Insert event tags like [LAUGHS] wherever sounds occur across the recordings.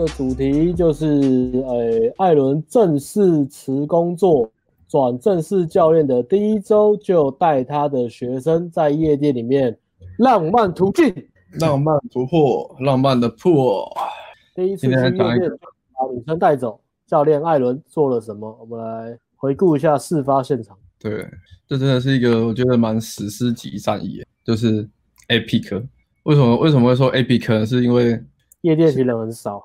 的主题就是，呃，艾伦正式辞工作，转正式教练的第一周，就带他的学生在夜店里面浪漫突进，浪漫突破，浪漫的破。第一次去夜店把女生带走，教练艾伦做了什么？我们来回顾一下事发现场。对，这真的是一个我觉得蛮史诗级战役，就是 epic。为什么为什么会说 epic 呢？是因为夜店其实人很少，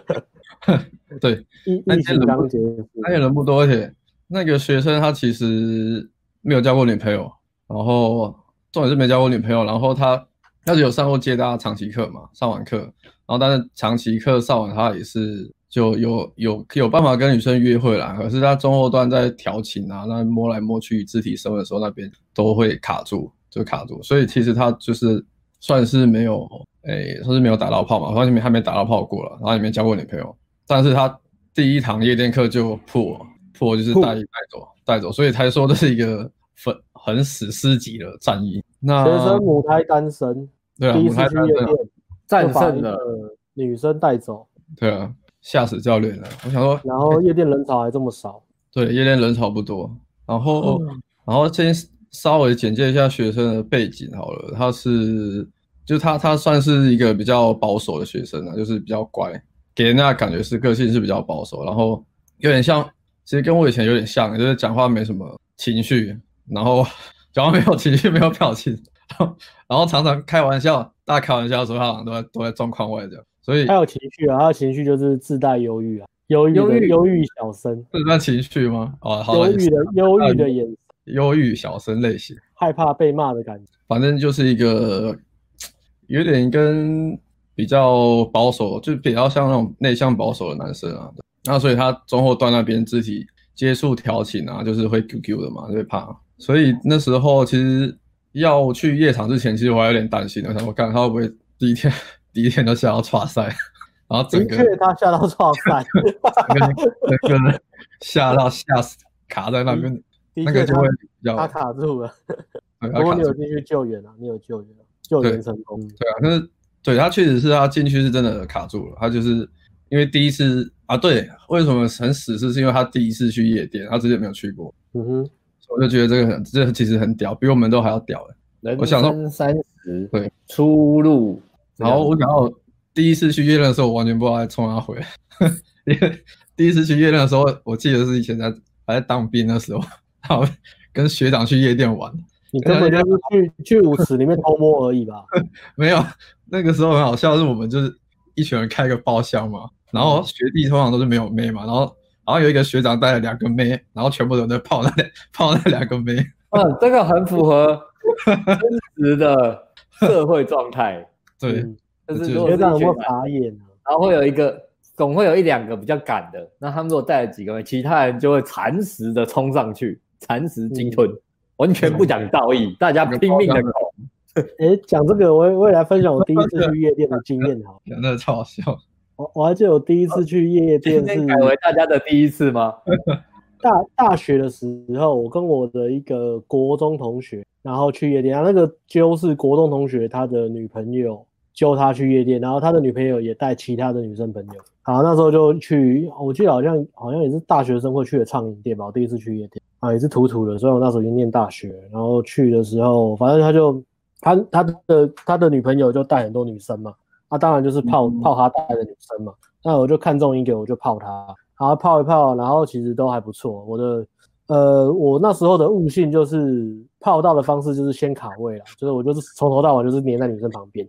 [LAUGHS] 对，那天人不多，那天人不多，而且那个学生他其实没有交过女朋友，然后重点是没交过女朋友，然后他他是有上过接搭长期课嘛，上完课，然后但是长期课上完他也是就有有有办法跟女生约会啦，可是他中后段在调情啊，那摸来摸去肢体升温的时候，那边都会卡住，就卡住，所以其实他就是算是没有。哎、欸，说是没有打到炮嘛，完全没还没打到炮过了，然后也没交过女朋友，但是他第一堂夜店课就破破，就是带带走带走，所以他说这是一个很很史诗级的战役。那学生母胎单身，对啊，第一次去夜店战胜了女生带走，对啊，吓死教练了。我想说，然后夜店人潮还这么少，对，夜店人潮不多。然后、嗯、然后先稍微简介一下学生的背景好了，他是。就他，他算是一个比较保守的学生啊，就是比较乖，给人家感觉是个性是比较保守，然后有点像，其实跟我以前有点像，就是讲话没什么情绪，然后 [LAUGHS] 讲话没有情绪，没有表情，[LAUGHS] 然后常常开玩笑，大家开玩笑的时候，他好像都在都在状况外这样，所以他有情绪啊，他的情绪就是自带忧郁啊，忧郁的忧郁小生，这算情绪吗？哦，好忧郁的忧郁的眼神，忧郁小生类型，害怕被骂的感觉，反正就是一个。有点跟比较保守，就比较像那种内向保守的男生啊。那所以他中后段那边肢体接触调情啊，就是会 QQ 的嘛，就会怕。所以那时候其实要去夜场之前，其实我还有点担心，我想我看他会不会第一天第一天就下到剉赛，然后整个他下到剉赛，整个吓到吓死，卡在那边，那个就会比较他卡住了。如果你有进去救援啊，你有救援啊。救援成功，对，对啊，可是对他确实是他进去是真的卡住了，他就是因为第一次啊，对，为什么很死是是因为他第一次去夜店，他之前没有去过，嗯哼，我就觉得这个很，这个其实很屌，比我们都还要屌的。我想说三十，对，出路，然后我想到第一次去夜店的时候，我完全不知道在冲哪回，因 [LAUGHS] 为第一次去夜店的时候，我记得是以前在还在当兵的时候，然后跟学长去夜店玩。你根本就是去去舞池里面偷摸而已吧？[LAUGHS] 没有，那个时候很好笑，是我们就是一群人开个包厢嘛，然后学弟通常都是没有妹嘛，然后然后有一个学长带了两个妹，然后全部都在泡那泡那两个妹。[LAUGHS] 嗯，这个很符合 [LAUGHS] 真实的社会状态。对，但是学长有没有傻眼？然后会有一个，总会有一两个比较赶的，那他们如果带了几个妹，其他人就会蚕食的冲上去，蚕食鲸吞。嗯完全不讲道义，大家拼命的搞。哎，讲这个，我我也来分享我第一次去夜店的经验，好，真的超好笑。我我还记得我第一次去夜店是改为大家的第一次吗？[LAUGHS] 大大学的时候，我跟我的一个国中同学，然后去夜店啊，那个就是国中同学他的女朋友揪他去夜店，然后他的女朋友也带其他的女生朋友。好，那时候就去，我记得好像好像也是大学生会去的畅饮店吧。我第一次去夜店啊，也是土土的。所以我那时候已经念大学，然后去的时候，反正他就他他的他的女朋友就带很多女生嘛，啊，当然就是泡泡他带的女生嘛。那我就看中一个，我就泡他，然后泡一泡，然后其实都还不错。我的呃，我那时候的悟性就是泡到的方式就是先卡位了，就是我就是从头到尾就是黏在女生旁边，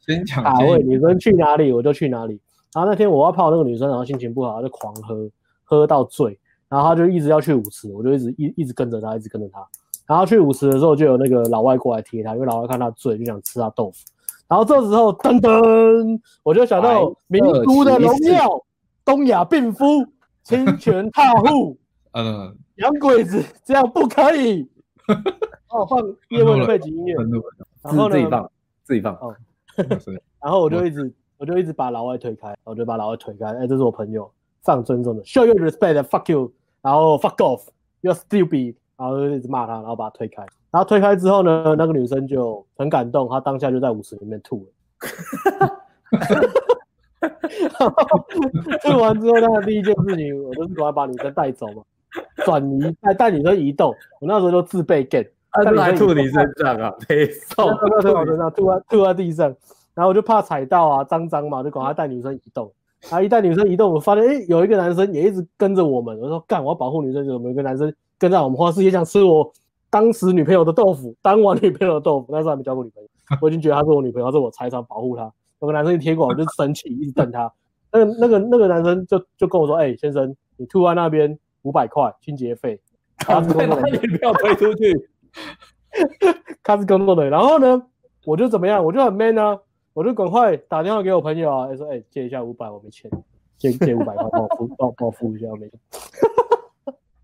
先抢 [LAUGHS] 卡位，女生去哪里我就去哪里。然后那天我要泡那个女生，然后心情不好，就狂喝，喝到醉，然后她就一直要去舞池，我就一直一一直跟着她，一直跟着她。然后去舞池的时候，就有那个老外过来贴她，因为老外看他醉，就想吃她豆腐。然后这时候噔噔，我就想到民族的荣耀，东亚病夫，侵权踏户，嗯，[LAUGHS] 洋鬼子，这样不可以。[LAUGHS] 哦，放 [LAUGHS] 叶问的背景音乐，然后呢，自己放，自己放。哦，[LAUGHS] 然后我就一直。我就一直把老外推开，我就把老外推开。哎、欸，这是我朋友，非常尊重的，show your respect，fuck you，然后 fuck off，you're stupid，然后就一直骂他，然后把他推开。然后推开之后呢，那个女生就很感动，她当下就在舞池里面吐了。吐完之后，那第一件事情，我就是赶快把女生带走嘛，[LAUGHS] 转移带带女生移动。我那时候就自备 get，他还吐你身上啊，[LAUGHS] 没错，吐在我身上，吐在吐在地上，然后我就怕踩到啊，脏脏嘛，就赶快带女生移动。啊，一带女生移动，我发现哎、欸，有一个男生也一直跟着我们。我说干，我要保护女生，就有没有一个男生跟在我们，或是也想吃我当时女朋友的豆腐，当我女朋友的豆腐。那时候还没交过女朋友，我已经觉得她是我女朋友，是我财产，保护她。有个男生一贴过来，我就生气，一直瞪他。那个、那个、那个男生就就跟我说：“哎、欸，先生，你吐在那边五百块清洁费。[LAUGHS] ”他是工作人员，你不要推出去。[LAUGHS] 他是工作人员，然后呢，我就怎么样？我就很 man 啊，我就赶快打电话给我朋友啊，说：“哎、欸，借一下五百，我没钱，借借五百块，帮我付，帮帮我付一下，我没钱。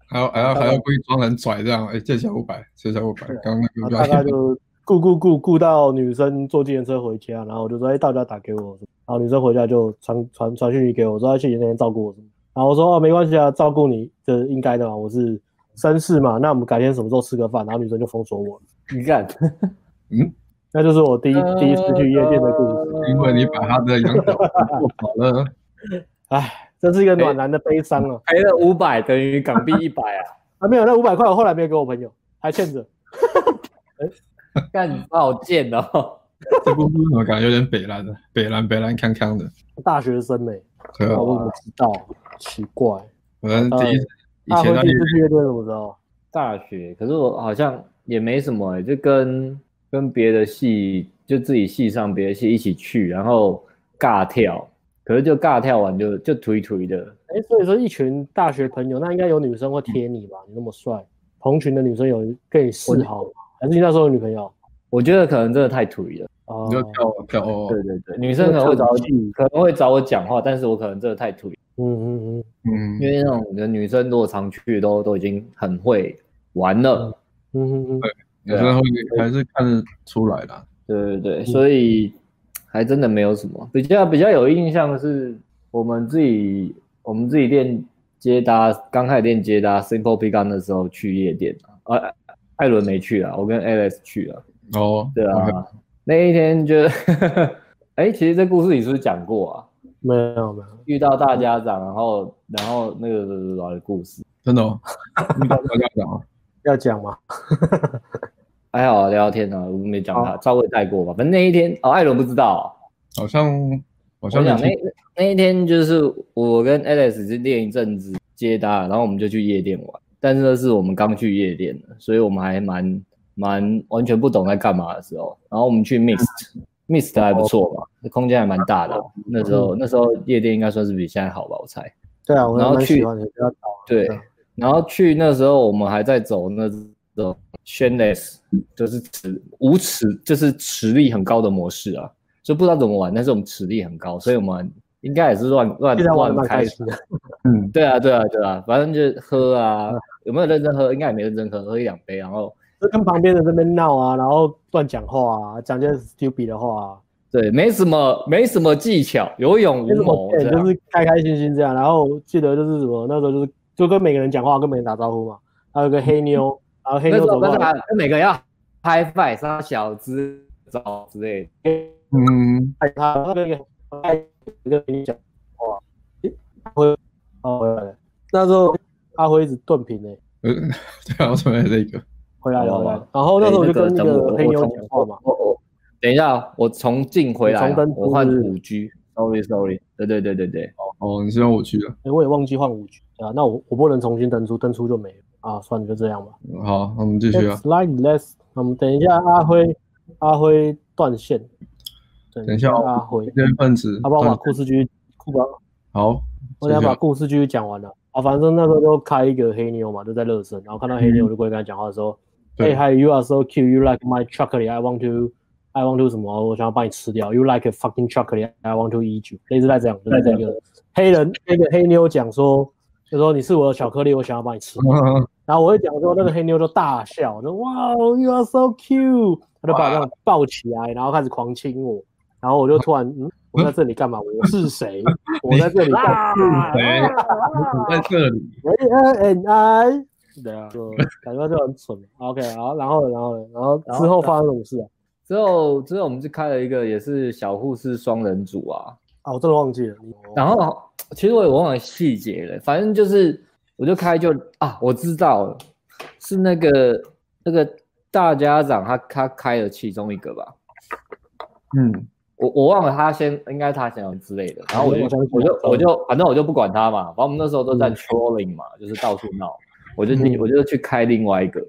还要还要 [LAUGHS] 还要故意装很拽这样，哎、欸，借一下五百，借一下五百，刚刚那个大概就。顾顾顾顾到女生坐自行车回家，然后我就说：“哎、欸，到家打给我。”然后女生回家就传传传讯息给我，说：“谢谢那天照顾我。”然后我说：“哦，没关系啊，照顾你这应该的嘛，我是绅士嘛。那我们改天什么时候吃个饭？”然后女生就封锁我。你看，[LAUGHS] 嗯，那就是我第一、呃、第一次去夜店的故事。因为你把他的羊角做跑了。[LAUGHS] 哎，这是一个暖男的悲伤啊！赔了五百等于港币一百啊！[LAUGHS] 啊，没有，那五百块我后来没有给我朋友，还欠着。哎。干你好贱哦！这部怎么感觉有点北蓝的？北蓝北蓝康康的。大学生呢、欸？对啊，我怎么知道？奇怪。我第一次以前第一次去乐队怎么知道？大学，可是我好像也没什么哎、欸，就跟跟别的系，就自己系上别的系一起去，然后尬跳，可是就尬跳完就就颓颓的。哎、欸，所以说一群大学朋友，那应该有女生会贴你吧？你那么帅，同群的女生有跟你示好吗？还是你那时候有女朋友？我觉得可能真的太颓了。哦，你就跳跳哦。对对对，女生可能会找我，可能会找我讲话，但是我可能真的太土。嗯嗯嗯嗯，因为那种女生如果常去都都已经很会玩了。嗯嗯嗯，对，女生会还是看得出来的。对对对，所以还真的没有什么比较比较有印象的是我们自己我们自己练接搭，刚开始练接搭 Simple Pick 的时候去夜店啊。艾伦没去啊，我跟 Alex 去了。哦，对啊，okay. 那一天就，哎、欸，其实这故事你是不是讲过啊？没有没有，遇到大家长，然后然后那个老的故事，真的、哦？遇到大家长 [LAUGHS] 要讲吗？[LAUGHS] 还好聊聊天啊，我没讲他，稍微带过吧。反正那一天，哦，艾伦不知道，好像好像讲那那一天就是我跟 Alex 是练一阵子接搭，然后我们就去夜店玩。但是那是我们刚去夜店的，所以我们还蛮蛮完全不懂在干嘛的时候。然后我们去 Mist，Mist 还不错吧，那空间还蛮大的。那时候那时候夜店应该算是比现在好吧，我猜。对啊，然后去对，然后去那时候我们还在走那种 Shameless，就是实无耻，就是实力很高的模式啊，就不知道怎么玩，但是我们实力很高，所以我们。应该也是乱乱乱开始，[LAUGHS] 嗯，对啊，对啊，对啊，反正就喝啊，有没有认真喝？应该也没认真喝，喝一两杯，然后就跟旁边的这边闹啊，然后乱讲话啊，讲些 stupid 的话啊，对，没什么，没什么技巧，有勇无谋，对，就是开开心心这样。然后记得就是什么，那时候就是就跟每个人讲话，跟每个人打招呼嘛。还有个黑妞，然后黑妞走过来，跟每个人要 high five，杀小子招之类的，嗯，哎，他那个哎。一个跟你讲话，诶，阿辉，哦。那时候阿辉一直断屏诶。嗯，[LAUGHS] 对啊，我准备这个。回来了，回来了。然后那时候我就跟那个黑妞讲话嘛。哦哦，等一下，我重进回来，我换五 G。Sorry，Sorry。对对对对对。哦哦，你是让我去了。诶，我也忘记换五 G 啊。那我我不能重新登出，登出就没了啊。算了，就这样吧。好，那我们继续啊。Like less，我们等一下阿辉，阿辉断线。等一下，阿辉，今天分子，好不好？把故事继续，酷吧。好，我想把故事继续讲完了。啊，反正那时候就开一个黑妞嘛，就在热身，然后看到黑妞，我就过去跟他讲话的时候，哎，Hi，you are so cute，you like my chocolate，I want to，I want to 什么？我想要把你吃掉，you like a fucking chocolate，I want to eat you。类似在这样，就在这个黑人那个黑妞讲说，就说你是我的巧克力，我想要把你吃掉。然后我会讲说，那个黑妞就大笑，说哇，you are so cute，他就把我这样抱起来，然后开始狂亲我。然后我就突然，嗯，我在这里干嘛？我是谁？[LAUGHS] 我在这里干嘛？我在这里。A N I，对啊，就 [LAUGHS] 感觉就很蠢。OK，好，然后，然后，然后之后发生什么事啊？之后，之后我们就开了一个也是小护士双人组啊。啊，我真的忘记了。然后其实我也忘了细节了，反正就是我就开就啊，我知道了，是那个那个大家长他他开了其中一个吧。嗯，我我忘了他先应该他先之类的，然后我就我就我就反正我就不管他嘛，反正我们那时候都在 trolling 嘛，就是到处闹，我就我就去开另外一个，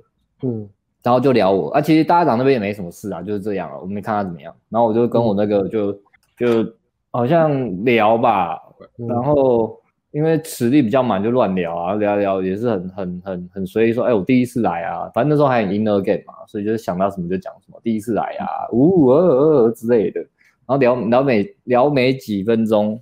嗯。然后就聊我啊，其实大家长那边也没什么事啊，就是这样了，我没看他怎么样。然后我就跟我那个就、嗯、就好像聊吧，嗯、然后因为实力比较满，就乱聊啊，聊聊也是很很很很随意说，哎，我第一次来啊，反正那时候还很 inner game 嘛，所以就是想到什么就讲什么，第一次来啊，呜呃呃之类的。然后聊聊没聊没几分钟，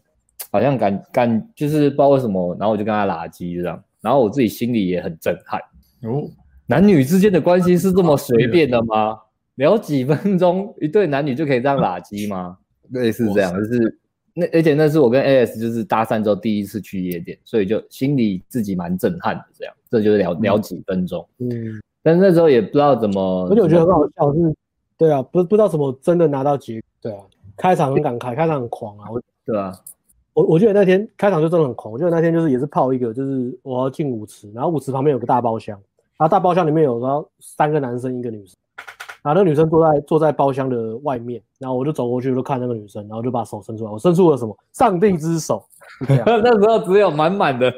好像感感就是不知道为什么，然后我就跟他拉机这样，然后我自己心里也很震撼哦。男女之间的关系是这么随便的吗？[LAUGHS] 聊几分钟，一对男女就可以这样拉机吗？[LAUGHS] 类似这样，就是那而且那是我跟 AS 就是搭讪之后第一次去夜店，所以就心里自己蛮震撼的。这样，这就是聊聊几分钟。嗯，但是那时候也不知道怎么，而且我觉得很好笑是，对啊，不不知道怎么真的拿到结，对啊，开场很感慨，开场很狂啊，我对啊，我我记得那天开场就真的很狂，我记得那天就是也是泡一个，就是我要进舞池，然后舞池旁边有个大包厢。然后大包厢里面有然后三个男生一个女生，然后那个女生坐在坐在包厢的外面，然后我就走过去我就看那个女生，然后就把手伸出来，我伸出了什么？上帝之手。[LAUGHS] 那时候只有满满的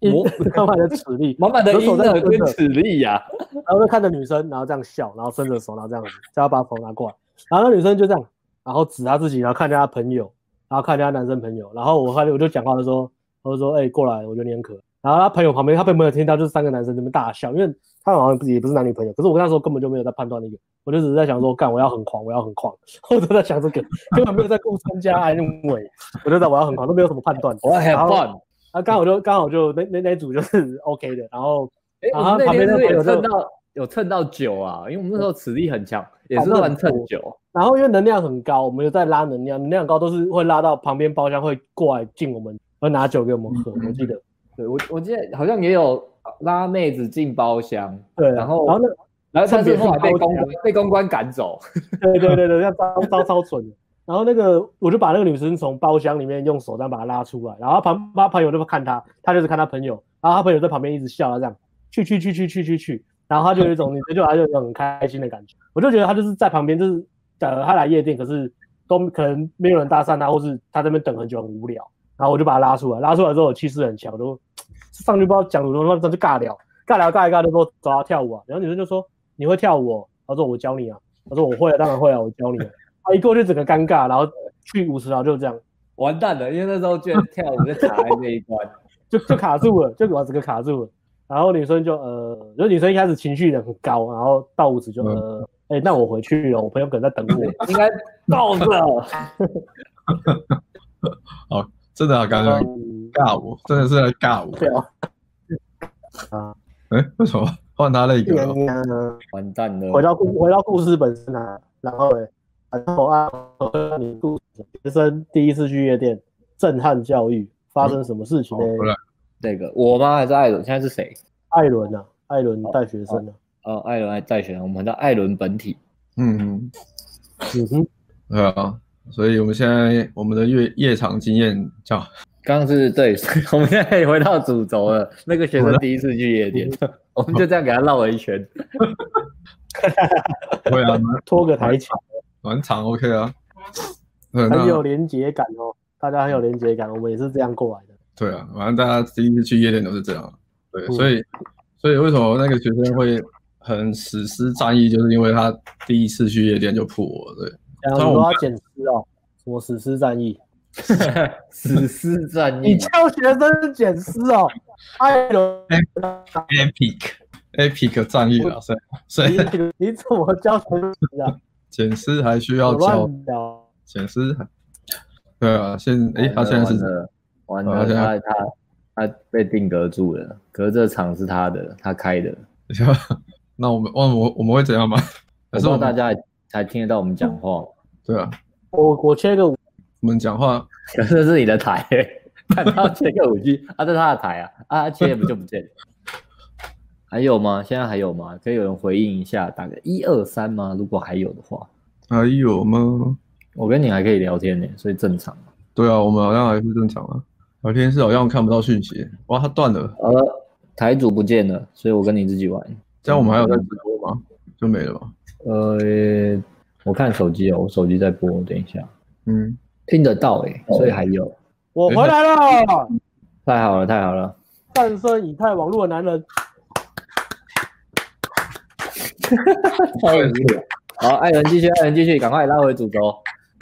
我满满的实力，满满的阴 [LAUGHS] 的跟实力呀、啊。然后就看着女生，然后这样笑，然后伸着手，然后这样子叫她把手拿过来。然后那女生就这样，然后指她自己，然后看着她朋友，然后看人家男生朋友，然后我看我就讲话的时候，我就说：“哎、欸，过来，我觉得你很可爱。”然后他朋友旁边，他并没有听到，就是三个男生在那边大笑，因为他们好像自己也不是男女朋友。可是我那时候根本就没有在判断那个，我就只是在想说，干我要很狂，我要很狂，[LAUGHS] 我都在想这个，根本没有在顾参加安慰，我就在我要很狂，都没有什么判断。我要很狂，啊，刚好就刚好就那那那组就是 [LAUGHS] OK 的。然后，哎，我们那边是不是有蹭到有蹭到酒啊？因为我们那时候实力很强，也是乱蹭酒。然后因为能量很高，我们有在拉能量，能量高都是会拉到旁边包厢会过来敬我们，会拿酒给我们喝。我记得。对我，我记得好像也有拉妹子进包厢，对，然后然后那然后但是后来被公关被公关赶走，对对对对，要招招超蠢。然后那个我就把那个女生从包厢里面用手这样把她拉出来，然后旁他朋友就看她，她就是看她朋友，然后她朋友在旁边一直笑，这样去去去去去去去，然后她就有一种女生就还有一种很开心的感觉。我就觉得她就是在旁边，就是呃他来夜店，可是都可能没有人搭讪他，或是他在那边等很久很无聊。然后我就把他拉出来，拉出来之后我气势很强，我就上去不知道讲什么，然后就尬聊，尬聊尬一尬就说找他跳舞啊，然后女生就说你会跳舞？他说我教你啊，他说我会啊，当然会啊，我教你啊。他一过去整个尴尬，然后去舞池然后就这样完蛋了，因为那时候居然跳舞就卡在那一关，[LAUGHS] 就就卡住了，就把整个卡住了。然后女生就呃，就女生一开始情绪很高，然后到舞池就呃，哎、那我回去了，我朋友可能在等我，应该到了。[LAUGHS] 好。真的啊，刚刚尬舞，真的是在尬舞。对啊。啊，哎，为什么换他那个？完蛋了。回到故回到故事本身啊，然后哎，然后啊，你故事学生第一次去夜店，震撼教育，发生什么事情呢？那个我吗？还是艾伦？现在是谁？艾伦啊，艾伦带学生啊。哦，艾伦还带学生，我们叫艾伦本体。嗯嗯。嗯哼。对啊。所以我们现在我们的夜夜场经验叫，刚刚是对，[LAUGHS] 我们现在可以回到主轴了。那个学生第一次去夜店，我们就这样给他绕了一圈。[LAUGHS] 会啊，[LAUGHS] 拖个台球，暖场 OK 啊，很有连结感哦，大家很有连结感，我们也是这样过来的。对啊，反正大家第一次去夜店都是这样。对，所以所以为什么那个学生会很史诗战役，就是因为他第一次去夜店就扑我，对。然后我要捡尸哦，什么史诗战役？[LAUGHS] 史诗战役？你教学生捡尸哦？艾伦，epic epic 战役啊！所以所以你怎么教学生啊？捡尸还需要教？捡尸还？对啊，现哎，他现在是完了，他他他被定格住了，可是这场是他的，他开的。[LAUGHS] 那我们我我我们会怎样吗？[LAUGHS] 还是大家才听得到我们讲话？[LAUGHS] 对啊，我我切个五，我们讲话，可是这是你的台，[LAUGHS] 看到切个五 G 啊，这是他的台啊，啊切不就不见了？还有吗？现在还有吗？可以有人回应一下，打个一二三吗？如果还有的话，还有吗？我跟你还可以聊天呢，所以正常。对啊，我们好像还是正常啊。聊天室好像看不到讯息，哇，他断了。好了，台主不见了，所以我跟你自己玩。这样我们还有在直播吗？就没了吧？呃，我看手机哦，我手机在播，等一下。嗯，听得到哎、欸，所以还有。我回来了，太好了，太好了！诞生以太网络的男人。太无聊。好，艾伦继续，艾伦继续，赶快拉回主轴。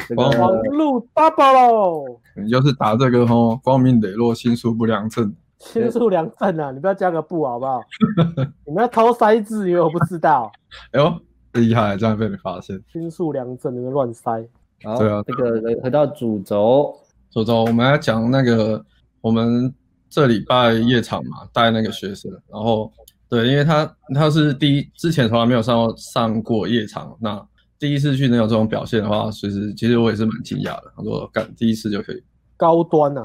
这个、网络 double，你就是打这个吼，光明磊落，心术不良症。心术良症啊，你不要加个不好不好？[LAUGHS] 你们要偷塞字，因为我不知道。哎呦，厉害，这样被你发现。新宿良症，你们乱塞。好，对啊，这个回到主轴，主轴我们来讲那个，我们这礼拜夜场嘛，带那个学生，然后对，因为他他是第一，之前从来没有上过上过夜场，那第一次去能有这种表现的话，其实其实我也是蛮惊讶的。他说干第一次就可以。高端啊，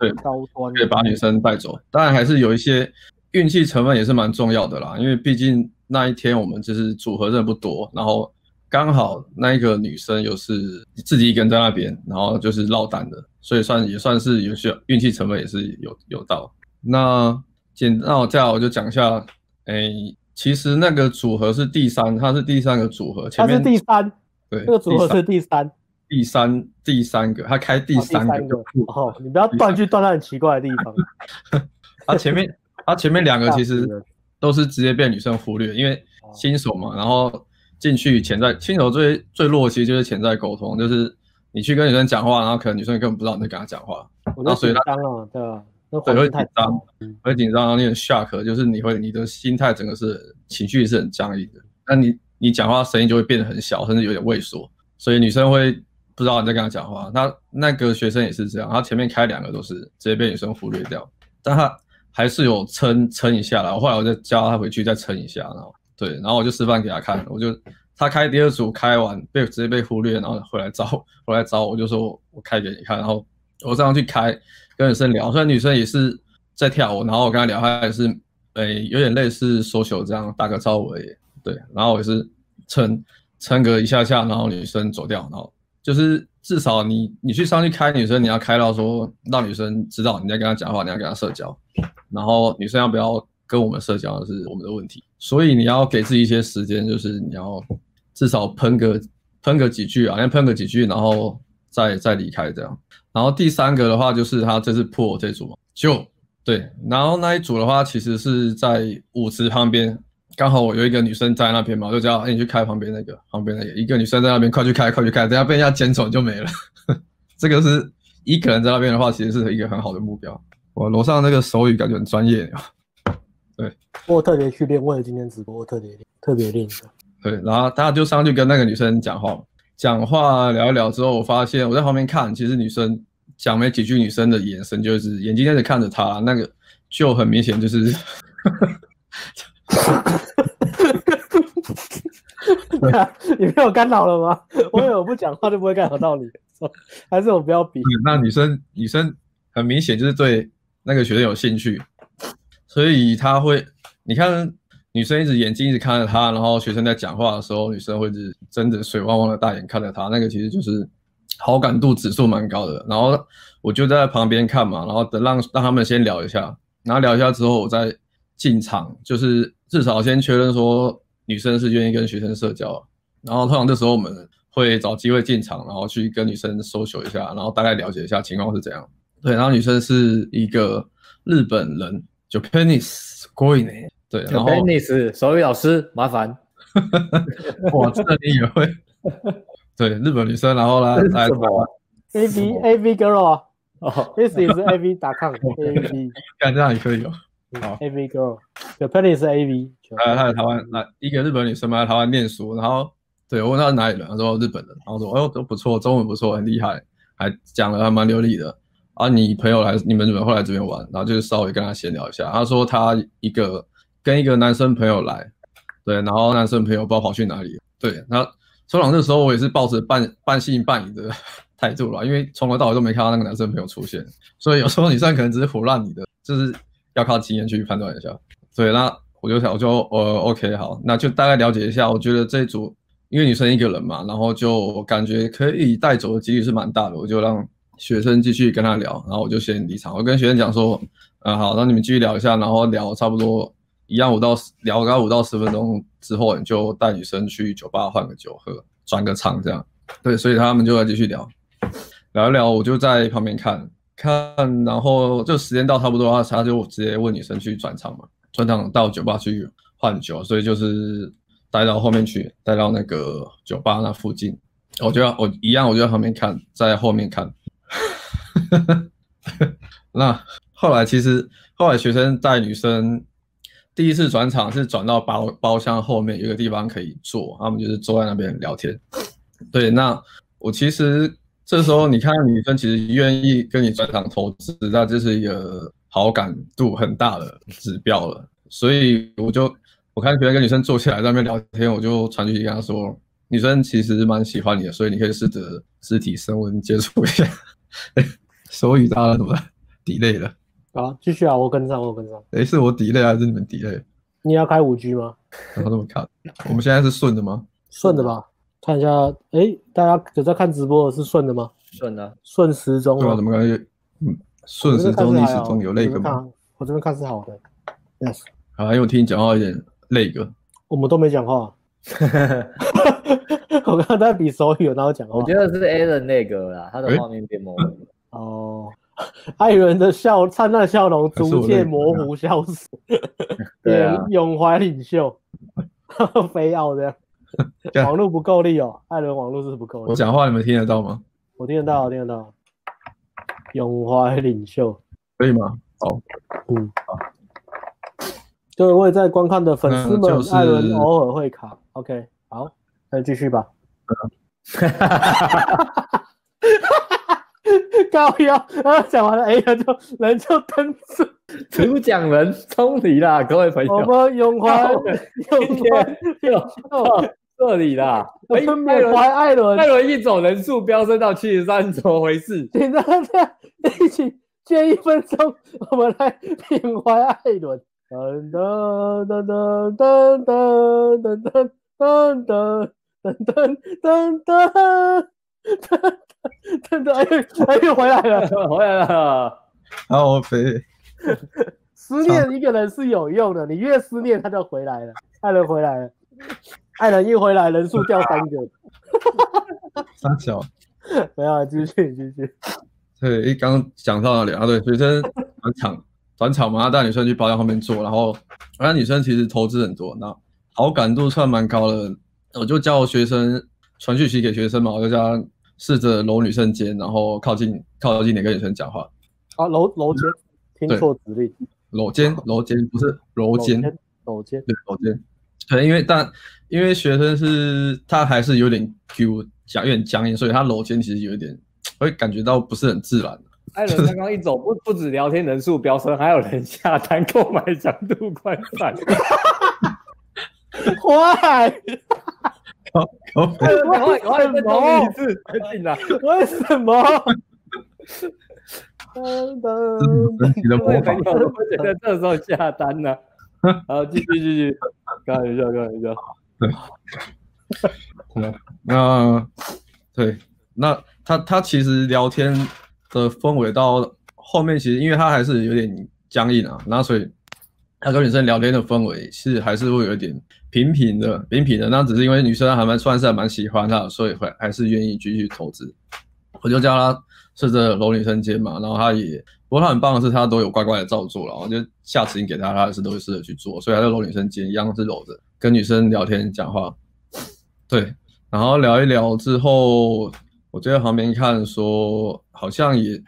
对高端可以把女生带走，当然还是有一些运气成分也是蛮重要的啦，因为毕竟那一天我们就是组合真的不多，然后刚好那一个女生又是自己一个人在那边，然后就是落单的，所以算也算是有些运气成分也是有有到。那简那我这样我就讲一下，哎、欸，其实那个组合是第三，它是第三个组合，前面它是第三，对，那个组合是第三。第三第三个，他开第三个，哦，你不要断句断到很奇怪的地方。[LAUGHS] 他前面他前面两个其实都是直接被女生忽略，因为新手嘛，然后进去潜在新手最最弱其实就是潜在沟通，就是你去跟女生讲话，然后可能女生根本不知道你在跟她讲话，然后所以他紧张啊，对吧？对，会紧张，会紧张，然后你很 shock，就是你会你的心态整个是情绪是很僵硬的，那你你讲话声音就会变得很小，甚至有点畏缩，所以女生会。不知道你在跟他讲话，他那个学生也是这样，他前面开两个都是直接被女生忽略掉，但他还是有撑撑一下来。后来我就叫他回去再撑一下，然后对，然后我就示范给他看，我就他开第二组开完被直接被忽略，然后回来找回来找我就说我开给你看，然后我这样去开跟女生聊，虽然女生也是在跳舞，然后我跟他聊，他也是诶、有点类似 social 这样打个招呼而已，对，然后我也是撑撑个一下下，然后女生走掉，然后。就是至少你你去上去开女生，你要开到说让女生知道你在跟她讲话，你要跟她社交，然后女生要不要跟我们社交是我们的问题，所以你要给自己一些时间，就是你要至少喷个喷个几句啊，先喷个几句，然后再再离开这样。然后第三个的话就是他这次破这组嘛，就对，然后那一组的话其实是在舞池旁边。刚好我有一个女生在那边嘛，我就叫哎，你去开旁边那个，旁边那个一个女生在那边，快去开，快去开，等下被人家捡走就没了。[LAUGHS] 这个是一个人在那边的话，其实是一个很好的目标。我楼上那个手语感觉很专业。[LAUGHS] 对，我特别去练，为了今天直播，我特别练，特别练的。对，然后大家就上去跟那个女生讲话，讲话聊一聊之后，我发现我在旁边看，其实女生讲没几句，女生的眼神就是眼睛在看着他，那个就很明显就是。[LAUGHS] 对啊，你被我干扰了吗？我以为我不讲话就不会干扰到你，[LAUGHS] 还是我不要比？那女生女生很明显就是对那个学生有兴趣，所以他会，你看女生一直眼睛一直看着他，然后学生在讲话的时候，女生会是睁着水汪汪的大眼看着他，那个其实就是好感度指数蛮高的。然后我就在旁边看嘛，然后等让让他们先聊一下，然后聊一下之后，我再进场，就是。至少先确认说女生是愿意跟学生社交，然后通常这时候我们会找机会进场，然后去跟女生 social 一下，然后大概了解一下情况是怎样。对，然后女生是一个日本人，Japanese going 对，然后 Japanese 手语老师麻烦。[LAUGHS] 哇，这个你也会？对，日本女生，然后呢来什么？A V A V girl 啊，哦，This is A V 打抗 A V，干这样也可以哦。好，A V girl，Japanese 是 A V，呃，他在台湾来一个日本女生嘛，在台湾念书，然后对我问她是哪里人，她说日本人，然后说，哎呦都不错，中文不错，很厉害，还讲的还蛮流利的。啊，你朋友来，你们怎么会来这边玩？然后就是稍微跟他闲聊一下，他说他一个跟一个男生朋友来，对，然后男生朋友不知道跑去哪里，对，那通常这时候我也是抱着半半信半疑的 [LAUGHS] 态度啦，因为从头到尾都没看到那个男生朋友出现，所以有时候女生可能只是胡乱你的，就是。要靠经验去判断一下，对那我就想，我就呃，OK，好，那就大概了解一下。我觉得这一组，因为女生一个人嘛，然后就感觉可以带走的几率是蛮大的，我就让学生继续跟他聊，然后我就先离场。我跟学生讲说，嗯，好，那你们继续聊一下，然后聊差不多一样五到聊个五到十分钟之后，你就带女生去酒吧换个酒喝，转个场这样。对，所以他们就来继续聊，聊一聊，我就在旁边看看，然后就时间到差不多啊，他就直接问女生去转场嘛，转场到酒吧去换酒，所以就是。带到后面去，带到那个酒吧那附近，我就要我一样，我就在旁边看，在后面看。[LAUGHS] 那后来其实后来学生带女生第一次转场是转到包包厢后面有个地方可以坐，他们就是坐在那边聊天。对，那我其实这时候你看女生其实愿意跟你转场投资，那这是一个好感度很大的指标了，所以我就。我看别人跟女生坐下来在那边聊天，我就传讯息跟她说，女生其实蛮喜欢你的，所以你可以试着肢体升温接触一下。手语大了怎么了？delay 了。好，继续啊，我跟上，我跟上。诶，是我 delay 还是你们 delay？你要开五 G 吗？然后这么看，我们现在是顺的吗？顺的吧，看一下。诶，大家有在看直播的是顺的吗？顺的，顺时钟。对啊，怎么感觉？嗯，顺时钟逆时钟有那个吗？我这边看是好的。Yes。好，因为我听你讲话有点。那个，我们都没讲话。[LAUGHS] 我刚刚在比手语，然后讲话。我觉得是 Alan 那个啦，他的画面变模糊。欸、哦，艾伦的笑灿烂笑容逐渐模糊消失。对啊，[LAUGHS] 永怀领袖，[LAUGHS] 非要这样。[LAUGHS] 网络不够力哦，艾伦网络是不够力。我讲话你们听得到吗？我听得到，我听得到。永怀领袖，可以吗？好，嗯，好。各位在观看的粉丝们，就是、艾伦偶尔会卡，OK，好，那继续吧。哈哈哈哈哈哈！[LAUGHS] 高腰，然后讲完了，哎呀，就人就登出，主讲人聪离啦，各位朋友。我们永怀，永怀，又这里啦。[LAUGHS] 哎，缅怀艾伦，艾伦一走，人数飙升到七十三，怎么回事？[LAUGHS] 请大家一起借一分钟，[LAUGHS] 我们来缅怀艾伦。噔噔噔噔噔噔噔噔噔噔噔噔噔噔噔哎呦，回来了，回来了，好肥。思念一个人是有用的，你越思念他就回来了。艾伦回来了，艾伦一回来人数掉三个。三小，[LAUGHS] 没有，继续继续。对，一刚讲到哪里啊？对，学生转场。[LAUGHS] 转场嘛，带女生去包厢后面坐，然后那女生其实投资很多，那好感度算蛮高的。我就叫学生传讯息给学生嘛，我就叫他试着搂女生肩，然后靠近靠近点跟女生讲话。啊，搂搂肩，听错指令。搂肩，搂肩不是揉肩，搂肩，对，搂肩。对，因为但因为学生是他还是有点 Q 讲有点僵硬，所以他搂肩其实有一点会感觉到不是很自然。艾伦刚刚一走，不不止聊天人数飙升，还有人下单购买强度宽带。坏！快快快！再重一次，快进来！为什么？噔噔！各位朋友，我觉得这时候下单呢。[LAUGHS] 好，继续继续，开玩笑，开玩笑。对，[LAUGHS] 那对，那他他其实聊天。的氛围到后面，其实因为他还是有点僵硬啊，那所以他跟女生聊天的氛围是还是会有点平平的，平平的。那只是因为女生还蛮算是还蛮喜欢他，所以会还是愿意继续投资。我就叫他试着搂女生肩嘛，然后他也，不过他很棒的是他都有乖乖的照做了，我就下指引给他，他还是都会试着去做。所以他就搂女生肩，一样是搂着跟女生聊天讲话。对，然后聊一聊之后。我就在旁边看，说好像也，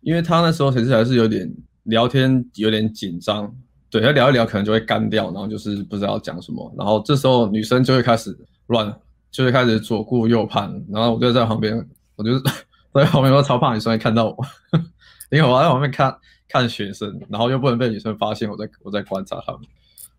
因为他那时候其实还是有点聊天有点紧张，对，他聊一聊可能就会干掉，然后就是不知道讲什么，然后这时候女生就会开始乱，就会开始左顾右盼，然后我就在旁边，我就 [LAUGHS] 在旁边，我超怕女生会看到我，因为我在旁边看看学生，然后又不能被女生发现我在我在观察他们，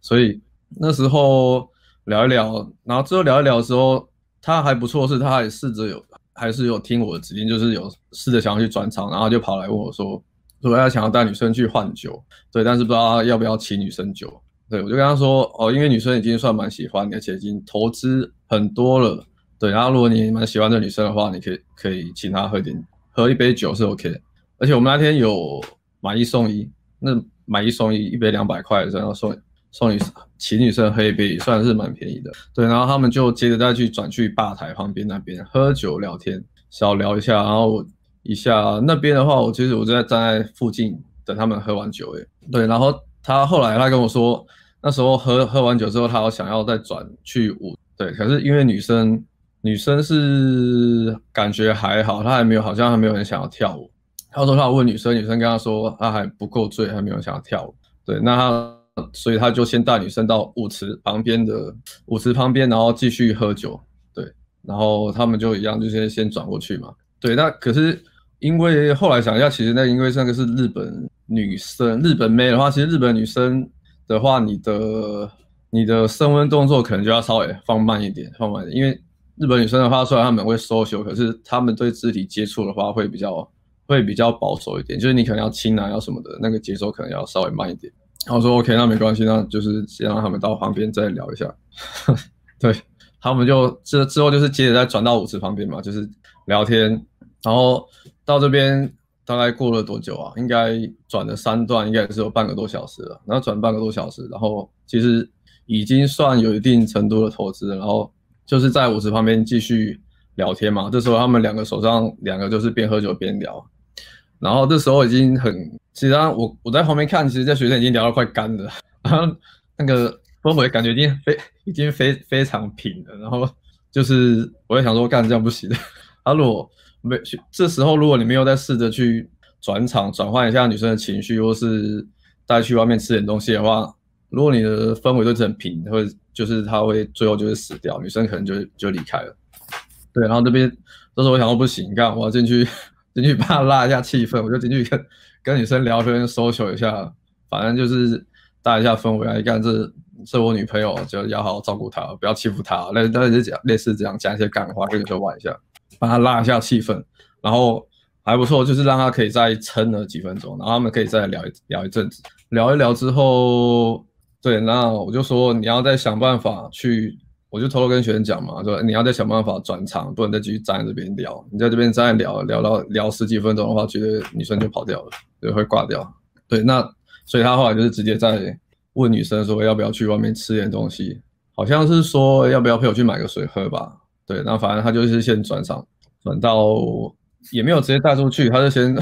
所以那时候聊一聊，然后之后聊一聊的时候，他还不错，是他还试着有。还是有听我的指令，就是有试着想要去转场，然后就跑来问我说：“说他想要带女生去换酒，对，但是不知道要不要请女生酒。”对，我就跟他说：“哦，因为女生已经算蛮喜欢你，而且已经投资很多了，对。然后如果你蛮喜欢这女生的话，你可以可以请她喝点喝一杯酒是 OK 的。而且我们那天有买一送一，那买一送一，一杯两百块，然后送送女请女生喝一杯，算是蛮便宜的。对，然后他们就接着再去转去吧台旁边那边喝酒聊天，小聊一下，然后一下那边的话，我其实我就在站在附近等他们喝完酒，诶，对，然后他后来他跟我说。那时候喝喝完酒之后，他想要再转去舞，对，可是因为女生女生是感觉还好，他还没有好像还没有很想要跳舞。他说他问女生，女生跟他说他还不够醉，还没有想要跳舞。对，那他所以他就先带女生到舞池旁边的舞池旁边，然后继续喝酒。对，然后他们就一样，就先先转过去嘛。对，那可是因为后来想一下，其实那因为那个是日本女生，日本妹的话，其实日本女生。的话，你的你的升温动作可能就要稍微放慢一点，放慢一点，因为日本女生的话，虽然她们会 social，可是她们对肢体接触的话会比较会比较保守一点，就是你可能要亲啊，要什么的，那个节奏可能要稍微慢一点。然后说 OK，那没关系，那就是先让他们到旁边再聊一下。[LAUGHS] 对，他们就之之后就是接着再转到舞池旁边嘛，就是聊天，然后到这边。大概过了多久啊？应该转了三段，应该也是有半个多小时了。然后转半个多小时，然后其实已经算有一定程度的投资。然后就是在舞池旁边继续聊天嘛。这时候他们两个手上两个就是边喝酒边聊。然后这时候已经很，其实我我在旁边看，其实这学生已经聊到快干了。[LAUGHS] 然后那个氛围感觉已经非已经非非常平了。然后就是我在想说，干这样不行的。[LAUGHS] 他如果没，这时候如果你没有再试着去转场转换一下女生的情绪，或是带去外面吃点东西的话，如果你的氛围都是很平，会就是他会最后就会死掉，女生可能就就离开了。对，然后这边这时候我想说不行，干我要进去进去帮他拉一下气氛，[LAUGHS] 我就进去跟跟女生聊天 social 一下，反正就是带一下氛围来干。这是我女朋友，就要好好照顾她，不要欺负她。类类似讲类似这样讲一些干话，跟女生玩一下。帮他拉一下气氛，然后还不错，就是让他可以再撑了几分钟，然后他们可以再聊一聊一阵子，聊一聊之后，对，那我就说你要再想办法去，我就偷偷跟学生讲嘛，说你要再想办法转场，不能再继续站在这边聊，你在这边再聊聊到聊十几分钟的话，觉得女生就跑掉了，就会挂掉。对，那所以他后来就是直接在问女生说要不要去外面吃点东西，好像是说要不要陪我去买个水喝吧。对，那反正他就是先转场，转到也没有直接带出去，他就先，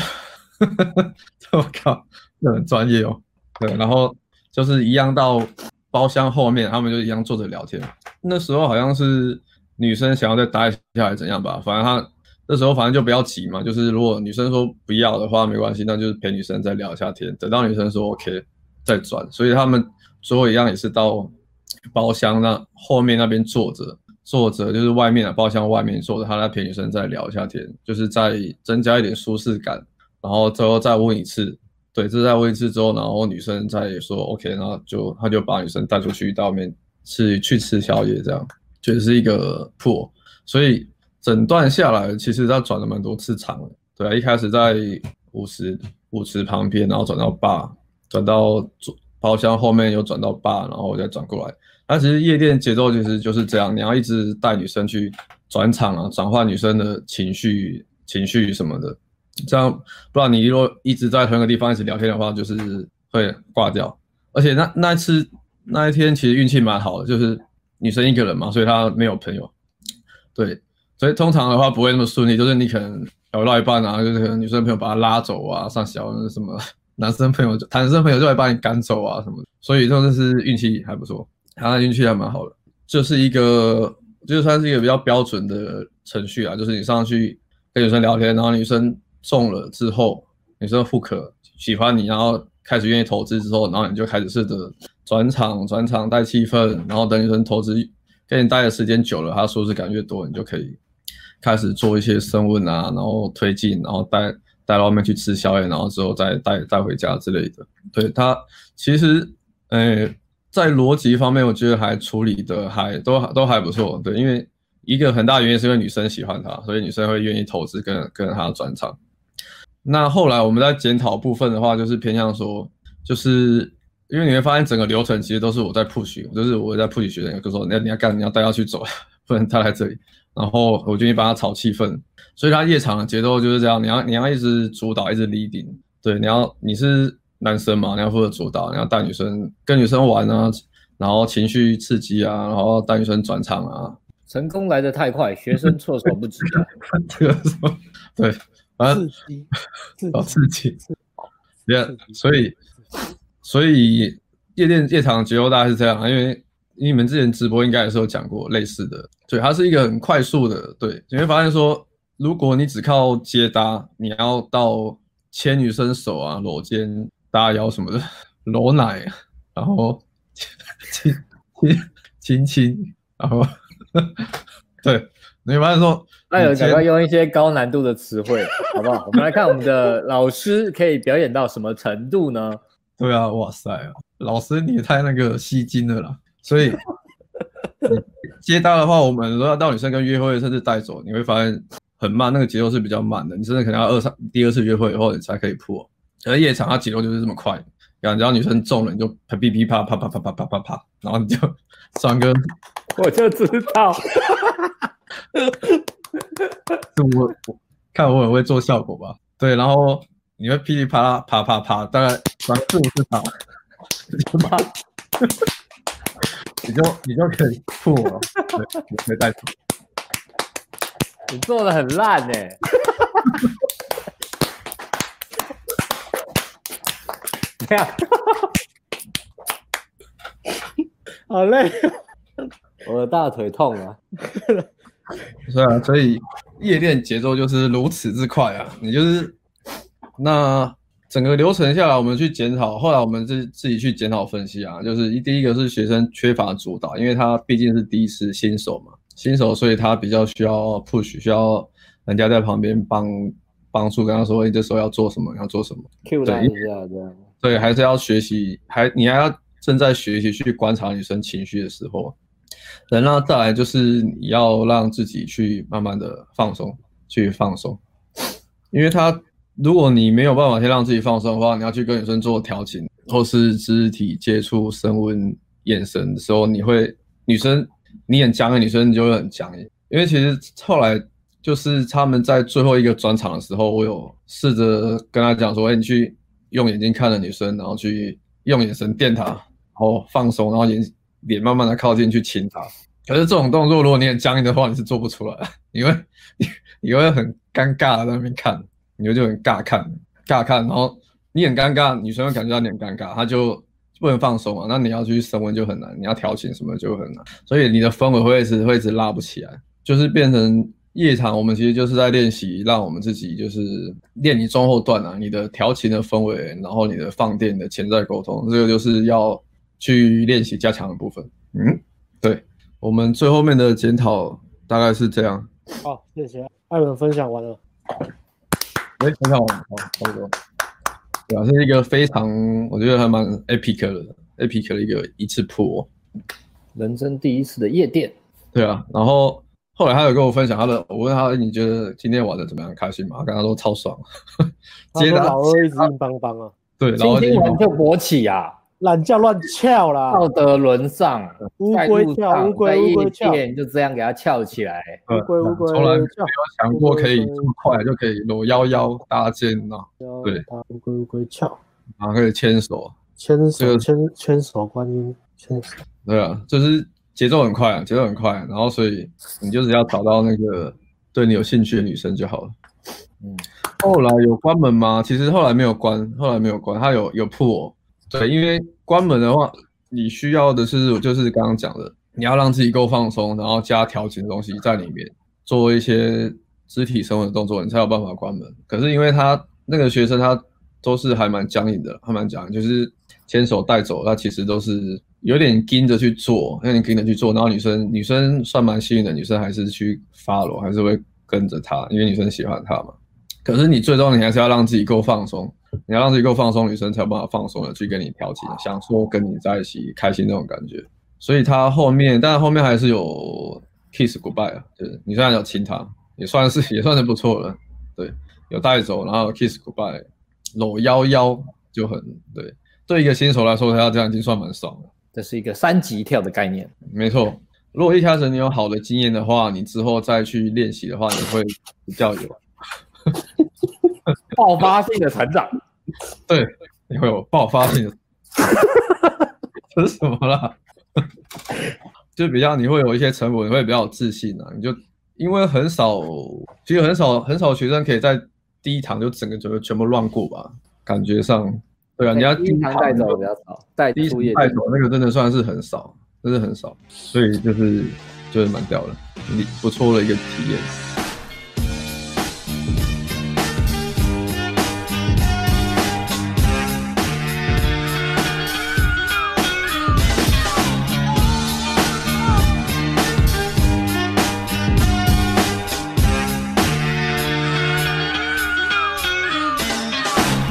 [LAUGHS] 我靠，那很专业哦。对，然后就是一样到包厢后面，他们就一样坐着聊天。那时候好像是女生想要再待一下还是怎样吧，反正他那时候反正就不要急嘛，就是如果女生说不要的话没关系，那就是陪女生再聊一下天，等到女生说 OK 再转。所以他们最后一样也是到包厢那后面那边坐着。坐着就是外面的包厢外面坐着，他来陪女生再聊一下天，就是再增加一点舒适感，然后最后再问一次，对，这在问一次之后，然后女生再说 OK，然后就他就把女生带出去到外面吃去吃宵夜，这样就是一个破所以整段下来其实他转了蛮多次场的，对啊，一开始在舞池舞池旁边，然后转到八转到包厢后面又转到八然后再转过来。那其实夜店节奏其实就是这样，你要一直带女生去转场啊，转换女生的情绪、情绪什么的，这样不然你如果一直在同一个地方一直聊天的话，就是会挂掉。而且那那一次那一天其实运气蛮好的，就是女生一个人嘛，所以她没有朋友。对，所以通常的话不会那么顺利，就是你可能聊到一半啊，就是可能女生朋友把她拉走啊，上小什么，[LAUGHS] 男生朋友就男生朋友就会把你赶走啊什么，所以真的是运气还不错。他运气还蛮好的，就是一个，就算是一个比较标准的程序啊，就是你上去跟女生聊天，然后女生中了之后，女生 hook 喜欢你，然后开始愿意投资之后，然后你就开始试着转场，转场带气氛，然后等女生投资跟你待的时间久了，她舒适感越多，你就可以开始做一些升温啊，然后推进，然后带带到外面去吃宵夜，然后之后再带带回家之类的。对，他其实，诶。在逻辑方面，我觉得还处理的还都都还不错，对，因为一个很大原因是因为女生喜欢他，所以女生会愿意投资跟跟他转场。那后来我们在检讨部分的话，就是偏向说，就是因为你会发现整个流程其实都是我在 push，就是我在 push 学生，就说你要你要干，你要带他去走，[LAUGHS] 不能他在这里。然后我就去帮他炒气氛，所以他夜场的节奏就是这样，你要你要一直主导，一直 leading，对，你要你是男生嘛，你要负责主导，你要带女生跟女生玩啊，然后情绪刺激啊，然后带女生转场啊。成功来得太快，学生措手不及啊。这个？对，反正刺激，刺激，对，所以所以夜店夜场的节奏大概是这样，因为。你们之前直播应该也是有讲过类似的，对，它是一个很快速的，对，你会发现说，如果你只靠接搭，你要到牵女生手啊、搂肩、搭腰什么的，搂奶，然后亲亲亲亲，然后 [LAUGHS] 对，你会发现说，那有想要用一些高难度的词汇，[LAUGHS] 好不好？我们来看我们的老师可以表演到什么程度呢？对啊，哇塞，老师你也太那个吸睛了啦。所以 [LAUGHS] 接搭的话，我们如果要到女生跟约会，甚至带走，你会发现很慢，那个节奏是比较慢的。你真的可能要二三第二次约会以后，你才可以破。而夜场它节奏就是这么快，然后只要女生中了，你就啪噼噼啪啪啪啪啪啪啪啪，然后你就 [LAUGHS] 双个。我就知道，[LAUGHS] 我我看我很会做效果吧？对，然后你会噼里啪啦啪啪啪，大概三四五次跑，什么？你就你就可以吐了，对，你可以带走。你做的很烂呢、欸。这样，好累，[LAUGHS] 我的大腿痛啊。[LAUGHS] [LAUGHS] 是啊，所以夜店节奏就是如此之快啊！你就是那。整个流程下来，我们去检讨，后来我们自自己去检讨分析啊，就是第一个是学生缺乏主导，因为他毕竟是第一次新手嘛，新手，所以他比较需要 push，需要人家在旁边帮帮助，跟他说，你这时候要做什么，要做什么，Q 他一下这样。对，还是要学习，还你还要正在学习去观察女生情绪的时候，然后再来就是你要让自己去慢慢的放松，去放松，因为他。如果你没有办法先让自己放松的话，你要去跟女生做调情，或是肢体接触、升温、眼神的时候，你会女生你很僵硬，女生你就会很僵硬。因为其实后来就是他们在最后一个转场的时候，我有试着跟他讲说：“哎，你去用眼睛看着女生，然后去用眼神电她，然后放松，然后眼脸慢慢的靠近去亲她。”可是这种动作，如果你很僵硬的话，你是做不出来的，因为你你会很尴尬的在那边看。你就就很尬看，尬看，然后你很尴尬，女生会感觉到你很尴尬，她就不能放松嘛。那你要去升温就很难，你要调情什么就很难，所以你的氛围会一直会一直拉不起来，就是变成夜场。我们其实就是在练习，让我们自己就是练你中后段啊，你的调情的氛围，然后你的放电、的潜在沟通，这个就是要去练习加强的部分。嗯，对，我们最后面的检讨大概是这样。好，谢谢艾伦分享完了。哎，很好，好，差不多。对啊，是一个非常，我觉得还蛮 epic 的，epic 的一个一次破，人生第一次的夜店。对啊，然后后来他有跟我分享他的，我问他，你觉得今天玩的怎么样？开心吗？他跟他说超爽。[LAUGHS] 他说老二一直硬邦邦啊。对，然后今天玩就勃起啊。懒觉乱翘啦，道德沦丧，乌龟翘，乌龟乌龟翘，就这样给它翘起来。乌龟乌龟，从来没有想过可以这么快就可以搂腰腰搭肩呐。对，乌龟乌龟翘，然后可以牵手，牵手牵牵手观音，牵手。对啊，就是节奏很快啊，节奏很快。然后所以你就只要找到那个对你有兴趣的女生就好了。嗯，后来有关门吗？其实后来没有关，后来没有关，他有有破。对，因为关门的话，你需要的是就是刚刚讲的，你要让自己够放松，然后加调情的东西在里面，做一些肢体生活的动作，你才有办法关门。可是因为他那个学生他都是还蛮僵硬的，还蛮僵硬，就是牵手带走，他其实都是有点跟着去做，有点跟着去做。然后女生女生算蛮幸运的，女生还是去 follow，还是会跟着他，因为女生喜欢他嘛。可是你最终你还是要让自己够放松。你要让自己够放松，女生才有办法放松的去跟你调情，享受跟你在一起开心那种感觉。所以他后面，但是后面还是有 kiss goodbye 啊，就是你虽然有亲他，也算是也算是不错了。对，有带走，然后 kiss goodbye，搂腰腰就很对。对一个新手来说，他要这样已经算蛮爽了。这是一个三级跳的概念。没错，如果一开始你有好的经验的话，你之后再去练习的话，你会比较有 [LAUGHS] 爆发性的成长。对，你会有爆发性的。[LAUGHS] 这是什么啦？就比较你会有一些成果，你会比较有自信啊。你就因为很少，其实很少很少学生可以在第一堂就整个整个全部乱过吧？感觉上，对啊，你要第一堂带走比较少，带第一堂带走那个真的算是很少，真的很少，所以就是就是蛮屌的，你不错的一个体验。